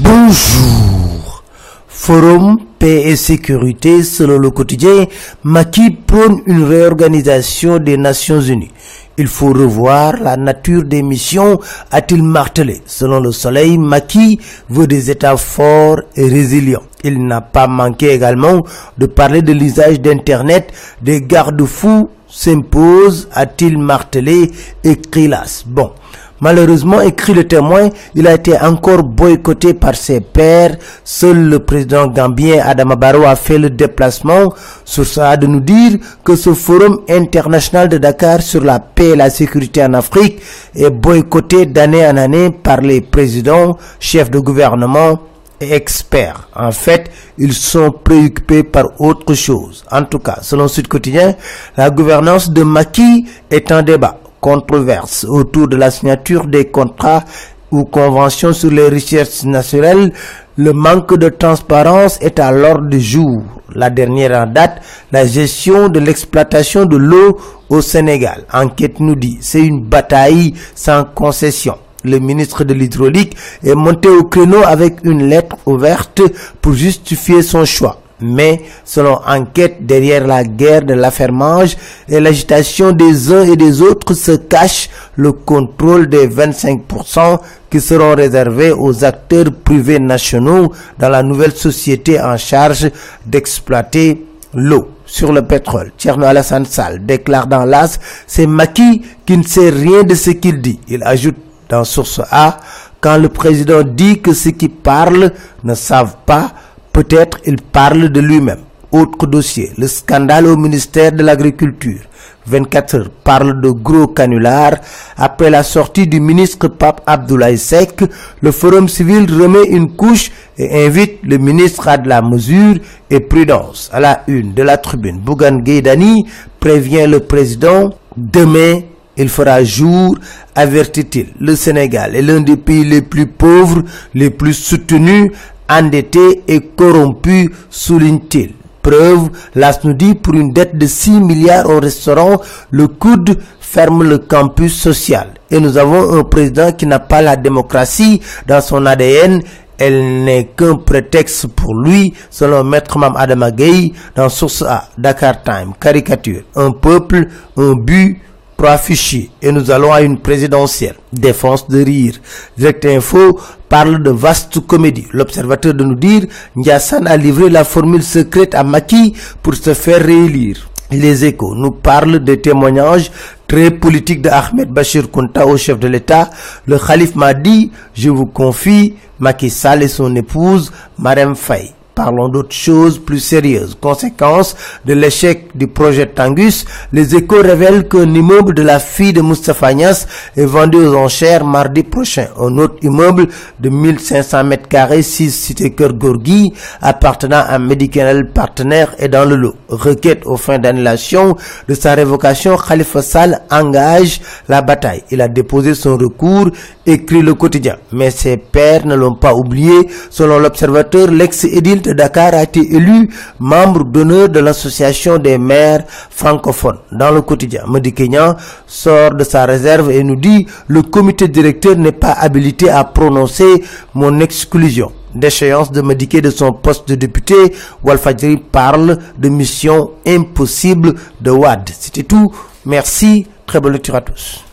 Bonjour. Forum paix et sécurité selon le quotidien, Maki prône une réorganisation des Nations Unies. Il faut revoir la nature des missions, a-t-il martelé. Selon le Soleil, Maki veut des États forts et résilients. Il n'a pas manqué également de parler de l'usage d'Internet, des garde-fous s'imposent, a-t-il martelé, écrit las. Bon. Malheureusement, écrit le témoin, il a été encore boycotté par ses pairs. Seul le président gambien Adama Barrow a fait le déplacement. Sur ça de nous dire que ce forum international de Dakar sur la paix et la sécurité en Afrique est boycotté d'année en année par les présidents, chefs de gouvernement et experts. En fait, ils sont préoccupés par autre chose. En tout cas, selon Sud Quotidien, la gouvernance de Maki est en débat controverse autour de la signature des contrats ou conventions sur les richesses naturelles, le manque de transparence est à l'ordre du jour. La dernière en date, la gestion de l'exploitation de l'eau au Sénégal. Enquête nous dit, c'est une bataille sans concession. Le ministre de l'hydraulique est monté au créneau avec une lettre ouverte pour justifier son choix. Mais, selon enquête, derrière la guerre de l'affermage et l'agitation des uns et des autres se cache le contrôle des 25% qui seront réservés aux acteurs privés nationaux dans la nouvelle société en charge d'exploiter l'eau sur le pétrole. Tcherno Alassane Sall déclare dans l'AS, c'est Maki qui ne sait rien de ce qu'il dit. Il ajoute dans Source A, quand le président dit que ceux qui parlent ne savent pas, Peut-être il parle de lui-même. Autre dossier, le scandale au ministère de l'Agriculture. 24 heures parle de gros canulars. Après la sortie du ministre Pape Abdoulaye Sek, le Forum civil remet une couche et invite le ministre à de la mesure et prudence. À la une de la tribune, Bougan Gaydani prévient le président demain il fera jour, avertit-il. Le Sénégal est l'un des pays les plus pauvres, les plus soutenus endetté et corrompu, souligne-t-il. Preuve, l'AS nous dit pour une dette de 6 milliards au restaurant, le coude ferme le campus social. Et nous avons un président qui n'a pas la démocratie dans son ADN. Elle n'est qu'un prétexte pour lui, selon Maître Mam Adamagay dans Source A, Dakar Time, caricature. Un peuple, un but, trois fichiers et nous allons à une présidentielle. Défense de rire. Direct Info parle de vaste comédie. L'observateur de nous dire, Ndiassan a livré la formule secrète à Maki pour se faire réélire. Les échos nous parlent des témoignages très politiques de Ahmed Bachir Konta au chef de l'État. Le calife m'a dit, je vous confie Macky Sall et son épouse Marem Faye. Parlons d'autres choses plus sérieuses. Conséquence de l'échec du projet Tangus, les échos révèlent qu'un immeuble de la fille de Moustapha Nias est vendu aux enchères mardi prochain. Un autre immeuble de 1500 mètres carrés, 6 cité Cœur Gorgui, appartenant à un médical partenaire est dans le lot. Requête aux fins d'annulation de sa révocation, Khalifa Sall engage la bataille. Il a déposé son recours, écrit le quotidien. Mais ses pères ne l'ont pas oublié. Selon l'observateur, l'ex-édile de Dakar a été élu membre d'honneur de l'association des maires francophones. Dans le quotidien, Medi Kenyan sort de sa réserve et nous dit le comité directeur n'est pas habilité à prononcer mon exclusion. D'échéance de médiquer de son poste de député, Walfadjri parle de mission impossible de WAD. C'était tout. Merci. Très bonne lecture à tous.